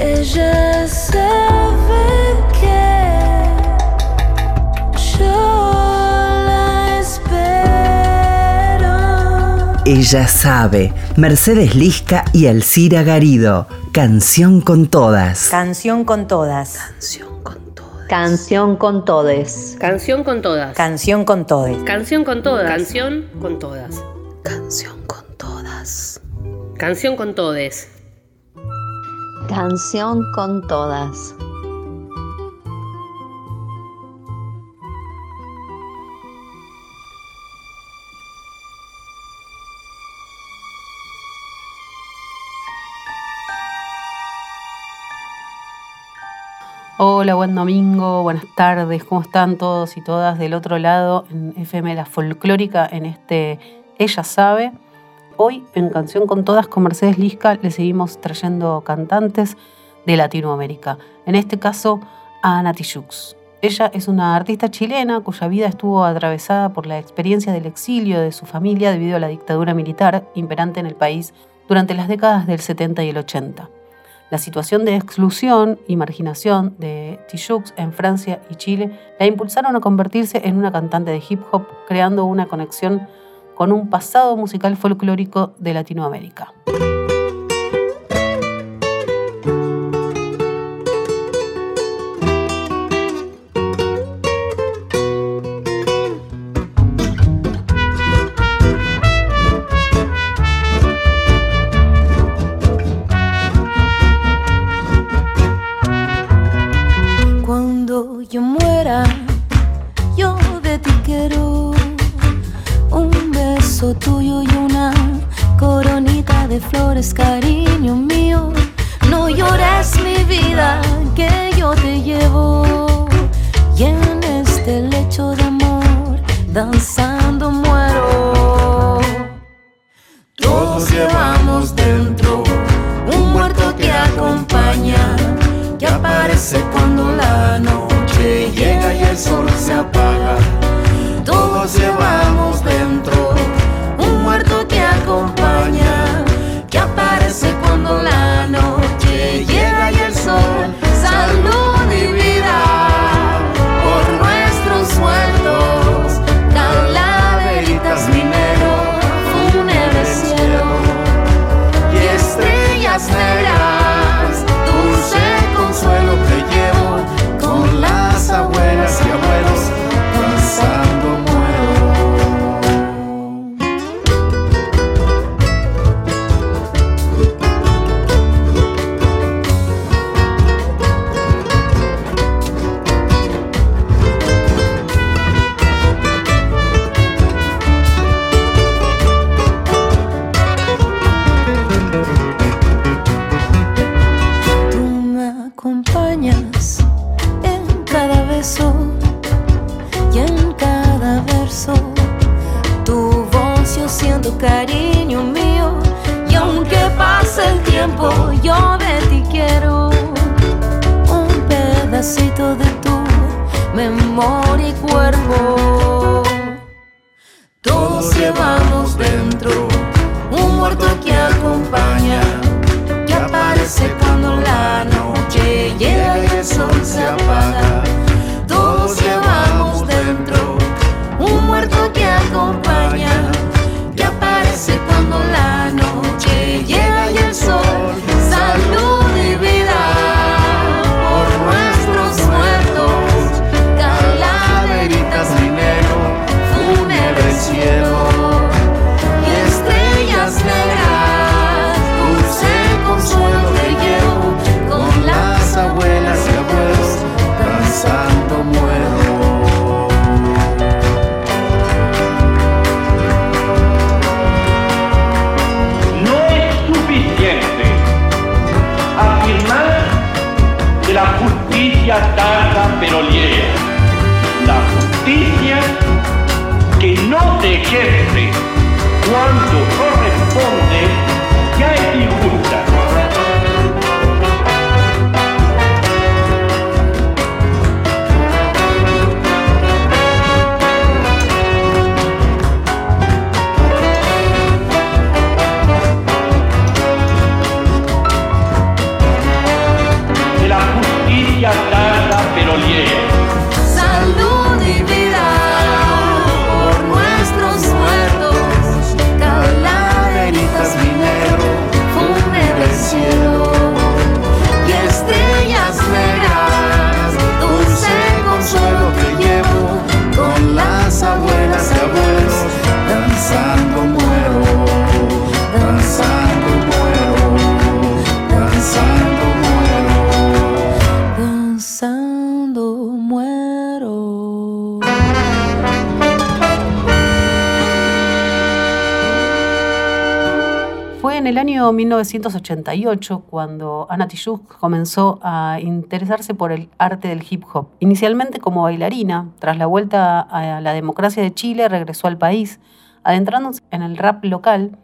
Ella sabe que yo la espero. Ella sabe. Mercedes Lisca y Alcira Garido. Canción con todas. Canción con todas. Canción con todas. Canción con todes. Canción con todas. Canción con todes. Canción con todas. Canción con todas. Canción con todas. Canción con todes. Canción con todas. Hola, buen domingo, buenas tardes, ¿cómo están todos y todas del otro lado en FM La Folclórica en este Ella Sabe? Hoy en Canción con Todas con Mercedes Lisca le seguimos trayendo cantantes de Latinoamérica, en este caso a Tijoux. Ella es una artista chilena cuya vida estuvo atravesada por la experiencia del exilio de su familia debido a la dictadura militar imperante en el país durante las décadas del 70 y el 80. La situación de exclusión y marginación de Tijoux en Francia y Chile la impulsaron a convertirse en una cantante de hip hop, creando una conexión con un pasado musical folclórico de Latinoamérica. De tu memoria y cuerpo. Todos llevamos dentro un muerto que acompaña, que aparece cuando la noche llega y el sol se apaga. Todos llevamos dentro un muerto que acompaña, que aparece cuando la tarda pero llega. La justicia que no se ejerce cuando año 1988 cuando Anna Tijoux comenzó a interesarse por el arte del hip hop. Inicialmente como bailarina, tras la vuelta a la democracia de Chile regresó al país, adentrándose en el rap local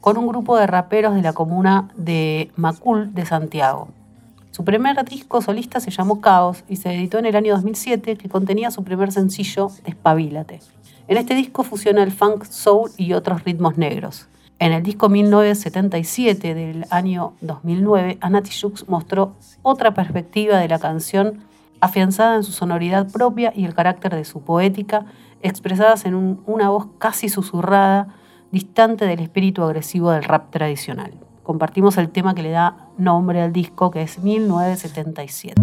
con un grupo de raperos de la comuna de Macul de Santiago. Su primer disco solista se llamó Caos y se editó en el año 2007 que contenía su primer sencillo Despabilate. En este disco fusiona el funk, soul y otros ritmos negros. En el disco 1977 del año 2009, Anati Jux mostró otra perspectiva de la canción afianzada en su sonoridad propia y el carácter de su poética, expresadas en una voz casi susurrada, distante del espíritu agresivo del rap tradicional. Compartimos el tema que le da nombre al disco, que es 1977.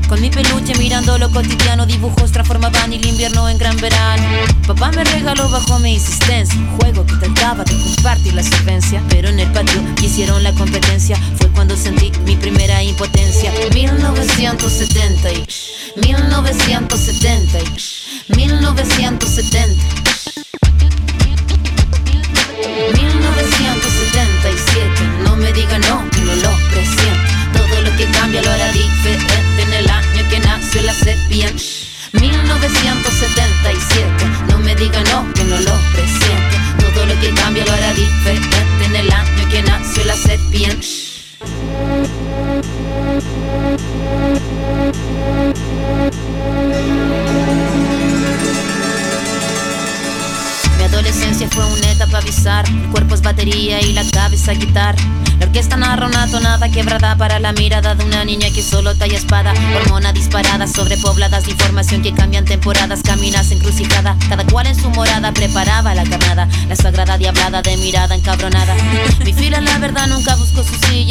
Con mi peluche mirando lo cotidiano, dibujos transformaban el invierno en gran verano. Papá me regaló bajo mi insistencia un juego que trataba de compartir la solvencia. Pero en el patio hicieron la competencia. Fue cuando sentí mi primera impotencia. 1970 y 1970 y 1970. En el año que nació la sepia. Mi adolescencia fue una El cuerpo es batería y la cabeza guitarra. La orquesta narra una tonada quebrada para la mirada de una niña que solo talla espada. Hormona disparada, sobrepobladas de información que cambian temporadas, caminas encrucijada. Cada cual en su morada preparaba la carnada. La sagrada diablada de mirada encabronada. Mi fila, la verdad, nunca buscó su silla.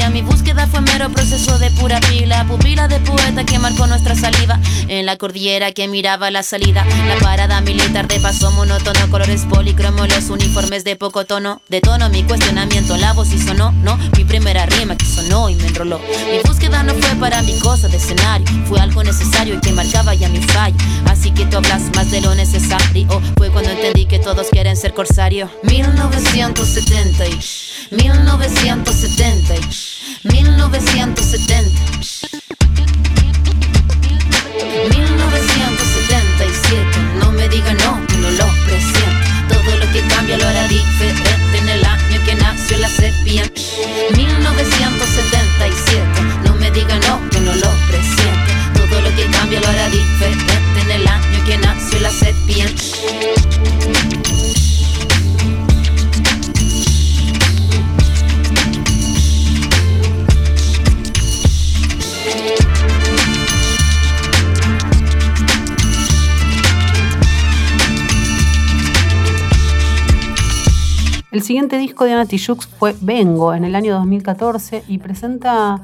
Proceso de pura pila. Pupila de poeta que marcó nuestra saliva. En la cordillera que miraba la salida. La parada militar de paso monótono, colores policromo, los uniformes de poco tono. De tono mi cuestionamiento, la voz y sonó, no. Mi primera rima que sonó y me enroló. Mi búsqueda no fue para mi cosa de escenario, fue algo necesario y que marcaba ya mi fallo. Así que tú hablas más de lo necesario. Fue cuando entendí que todos quieren ser corsario. 1970 y 1970 y 1970. 1977, no me diga no, que no lo presiento. Todo lo que cambia lo hará diferente en el año que nació la sepia. 1977, no me diga no, que no lo presiento. Todo lo que cambia lo hará diferente en el año que nació la sepia. Siguiente disco de Ana Tijoux fue Vengo en el año 2014 y presenta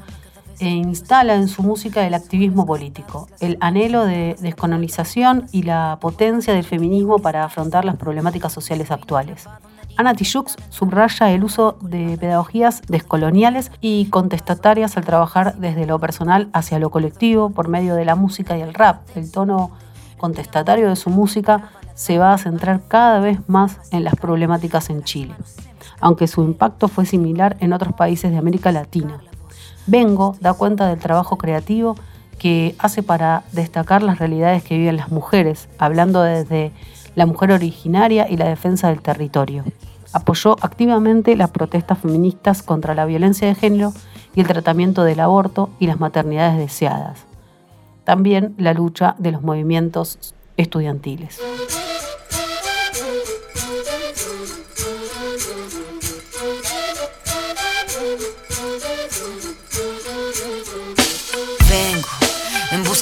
e instala en su música el activismo político, el anhelo de descolonización y la potencia del feminismo para afrontar las problemáticas sociales actuales. Ana Tijoux subraya el uso de pedagogías descoloniales y contestatarias al trabajar desde lo personal hacia lo colectivo por medio de la música y el rap. El tono contestatario de su música se va a centrar cada vez más en las problemáticas en Chile, aunque su impacto fue similar en otros países de América Latina. Vengo da cuenta del trabajo creativo que hace para destacar las realidades que viven las mujeres, hablando desde la mujer originaria y la defensa del territorio. Apoyó activamente las protestas feministas contra la violencia de género y el tratamiento del aborto y las maternidades deseadas. También la lucha de los movimientos estudiantiles.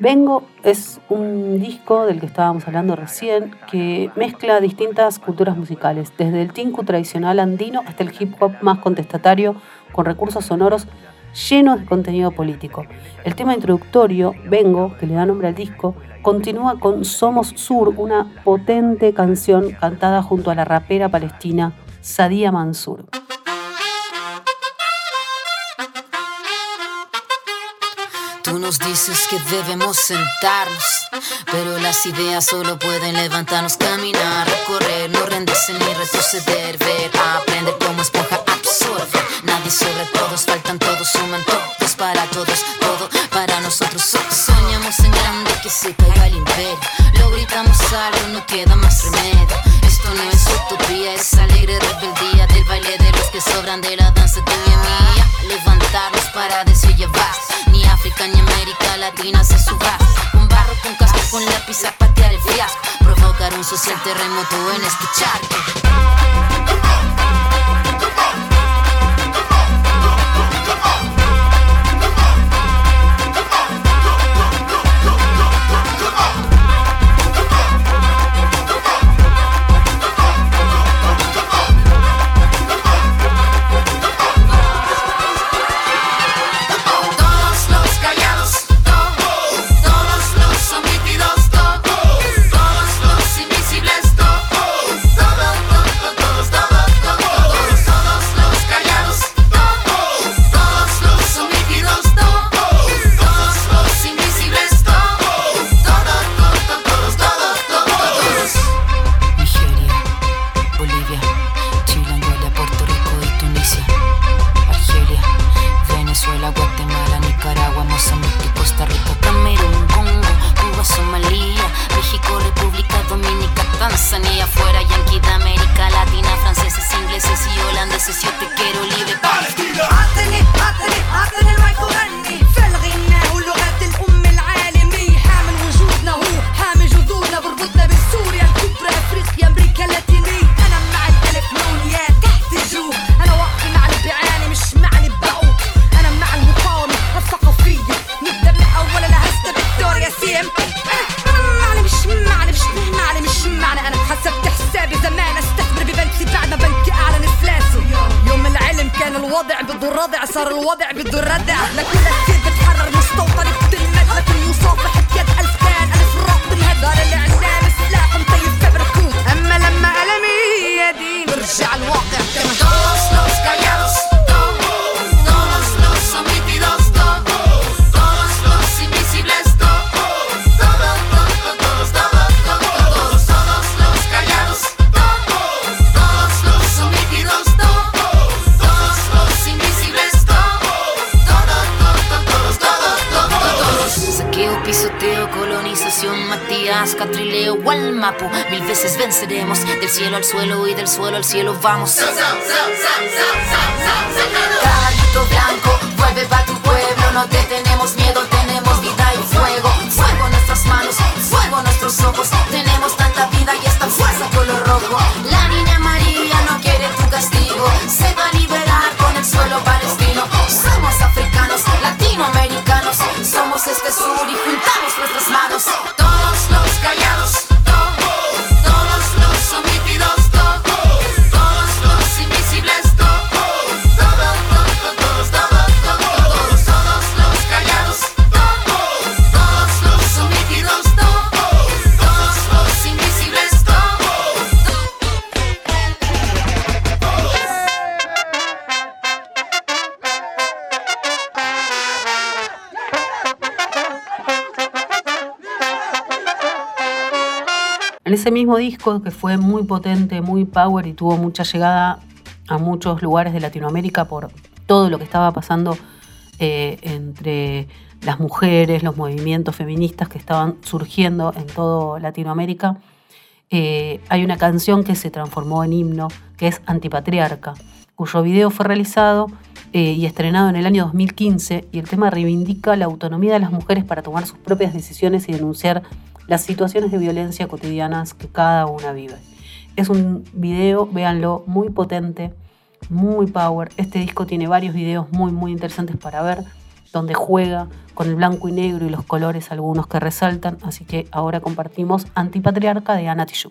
Vengo es un disco del que estábamos hablando recién que mezcla distintas culturas musicales, desde el tinku tradicional andino hasta el hip hop más contestatario con recursos sonoros llenos de contenido político. El tema introductorio, Vengo, que le da nombre al disco, continúa con Somos Sur, una potente canción cantada junto a la rapera palestina Sadia Mansur. Tú nos dices que debemos sentarnos, pero las ideas solo pueden levantarnos, caminar, recorrer, no rendirse ni retroceder, ver, aprender como esponja, absorber. Nadie sobre todos, faltan todos, suman todos para todos, todo para nosotros. So- Soñamos en grande que se caiga el imperio, lo gritamos algo, no queda más remedio. Esto no es utopía, es alegre rebeldía del baile de los que sobran de la danza Social terremoto en este al cielo vamos. Disco, que fue muy potente, muy power y tuvo mucha llegada a muchos lugares de Latinoamérica por todo lo que estaba pasando eh, entre las mujeres, los movimientos feministas que estaban surgiendo en toda Latinoamérica, eh, hay una canción que se transformó en himno, que es Antipatriarca, cuyo video fue realizado eh, y estrenado en el año 2015 y el tema reivindica la autonomía de las mujeres para tomar sus propias decisiones y denunciar las situaciones de violencia cotidianas que cada una vive. Es un video, véanlo, muy potente, muy power. Este disco tiene varios videos muy, muy interesantes para ver, donde juega con el blanco y negro y los colores, algunos que resaltan. Así que ahora compartimos Antipatriarca de Anna Tijoux.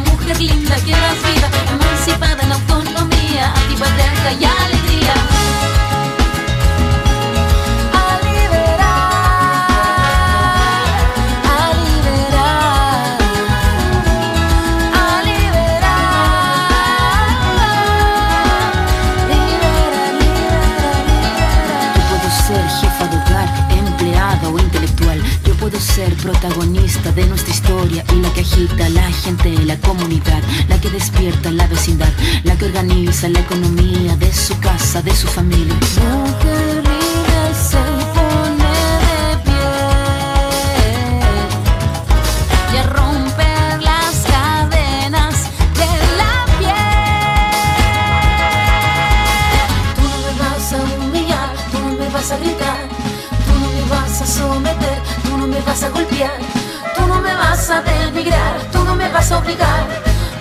organiza la economía de su casa, de su familia. Mujer se pone de pie y a romper las cadenas de la piel. Tú no me vas a humillar, tú no me vas a gritar, tú no me vas a someter, tú no me vas a golpear, tú no me vas a denigrar, tú no me vas a obligar,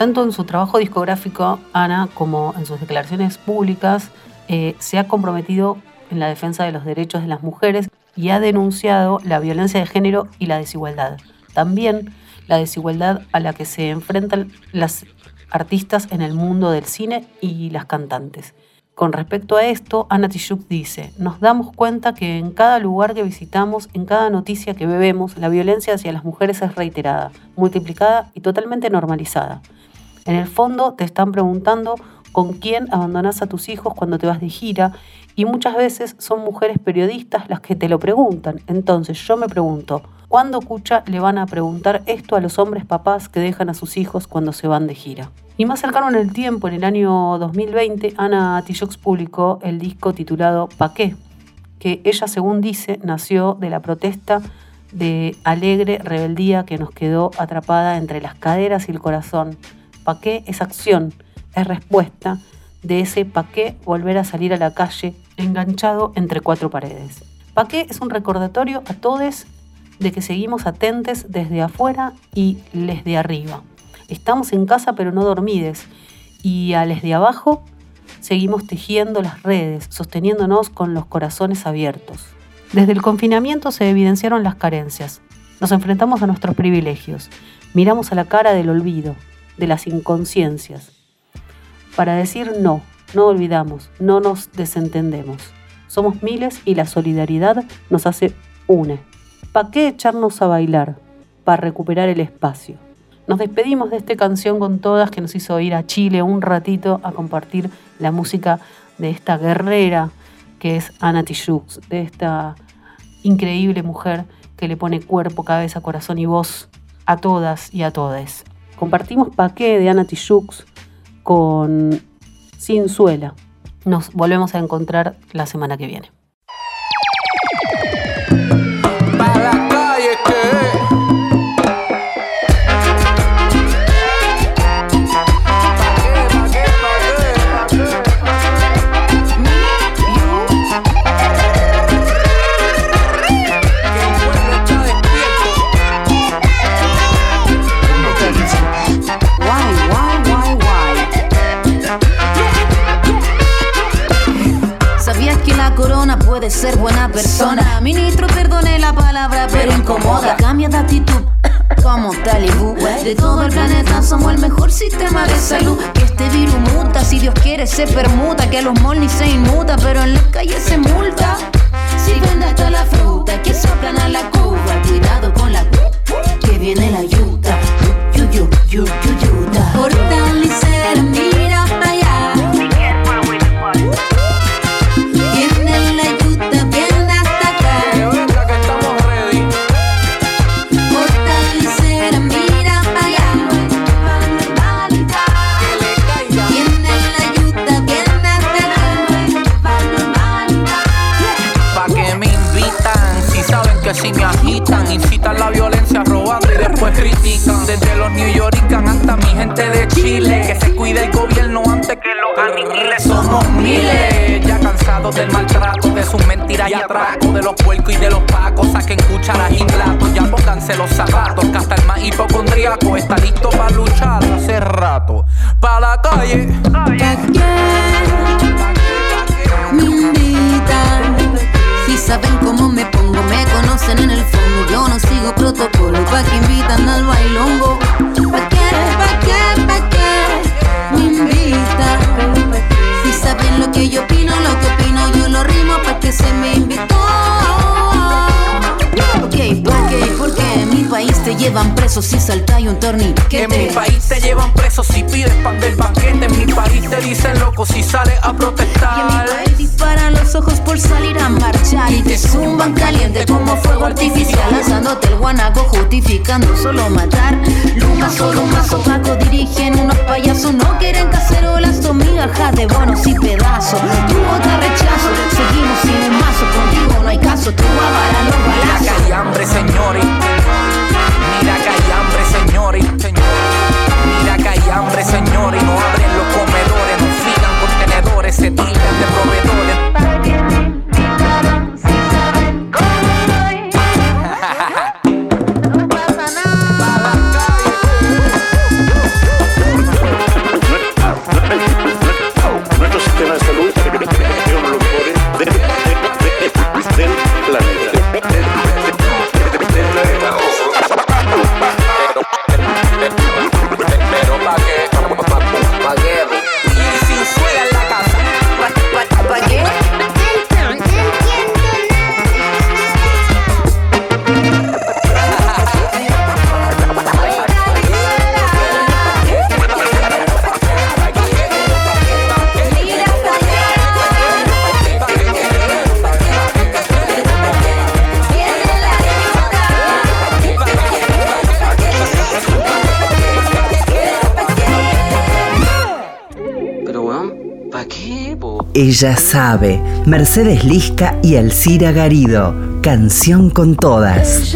Tanto en su trabajo discográfico, Ana, como en sus declaraciones públicas, eh, se ha comprometido en la defensa de los derechos de las mujeres y ha denunciado la violencia de género y la desigualdad. También la desigualdad a la que se enfrentan las artistas en el mundo del cine y las cantantes. Con respecto a esto, Ana Tijoux dice, nos damos cuenta que en cada lugar que visitamos, en cada noticia que bebemos, la violencia hacia las mujeres es reiterada, multiplicada y totalmente normalizada. En el fondo te están preguntando con quién abandonas a tus hijos cuando te vas de gira y muchas veces son mujeres periodistas las que te lo preguntan. Entonces yo me pregunto, ¿cuándo Cucha le van a preguntar esto a los hombres papás que dejan a sus hijos cuando se van de gira? Y más cercano en el tiempo, en el año 2020, Ana Tijoux publicó el disco titulado Pa' qué, que ella, según dice, nació de la protesta de alegre rebeldía que nos quedó atrapada entre las caderas y el corazón. Pa' qué es acción, es respuesta de ese pa' qué volver a salir a la calle enganchado entre cuatro paredes. Pa' qué es un recordatorio a todos de que seguimos atentes desde afuera y desde arriba. Estamos en casa pero no dormides. Y a les de abajo seguimos tejiendo las redes, sosteniéndonos con los corazones abiertos. Desde el confinamiento se evidenciaron las carencias. Nos enfrentamos a nuestros privilegios. Miramos a la cara del olvido, de las inconsciencias. Para decir no, no olvidamos, no nos desentendemos. Somos miles y la solidaridad nos hace une. ¿Para qué echarnos a bailar? Para recuperar el espacio. Nos despedimos de esta canción con todas que nos hizo ir a Chile un ratito a compartir la música de esta guerrera que es Ana Tijoux, de esta increíble mujer que le pone cuerpo, cabeza, corazón y voz a todas y a todes. Compartimos Paqué de Ana con Sin Suela. Nos volvemos a encontrar la semana que viene. Puede ser buena persona. Ministro, perdone la palabra, pero incomoda. Cambia de actitud. Como talibú. De todo el planeta somos el mejor sistema de salud. Que este virus muta, si Dios quiere se permuta. Que a los molnis se inmuta, pero en las calles se multa. Si vende hasta la fruta, que soplan a la cuba. Cuidado con la que viene la yuta. Yu, yu, yu, yu, yuta critican. Desde los New Yorkers hasta mi gente de Chile, que se cuide el gobierno antes que los aniquiles. Somos miles, ya cansados del maltrato, de sus mentiras y atracos, de los puercos y de los pacos. Saquen cucharas y platos, ya pónganse los zapatos, que hasta el más hipocondriaco está listo para luchar hace rato. Pa' la calle. me invitan. Si saben cómo me conocen en el fondo. Yo no sigo protocolo, pa' que invitan al bailongo. Pa' qué, pa' qué, pa' qué me invitan. Si saben lo que yo opino, lo que opino, yo lo rimo pa' que se me invitó. País te llevan preso si saltáis un torniquete. En mi país te llevan preso si pides pan del paquete. En mi país te dicen loco si sales a Y en mi protestar. país disparan los ojos por salir a marchar. Y te zumban caliente como fuego artificial. Lanzándote el guanaco justificando solo matar. Lucas solo un vaso Paco dirigen unos payasos. No quieren cacerolas son migajas de bonos y pedazos. Tu te rechazo, seguimos sin un mazo. Contigo no hay caso, Mira que balazos. Hay hambre, señores. Ella sabe. Mercedes Lisca y Alcira Garido. Canción con todas.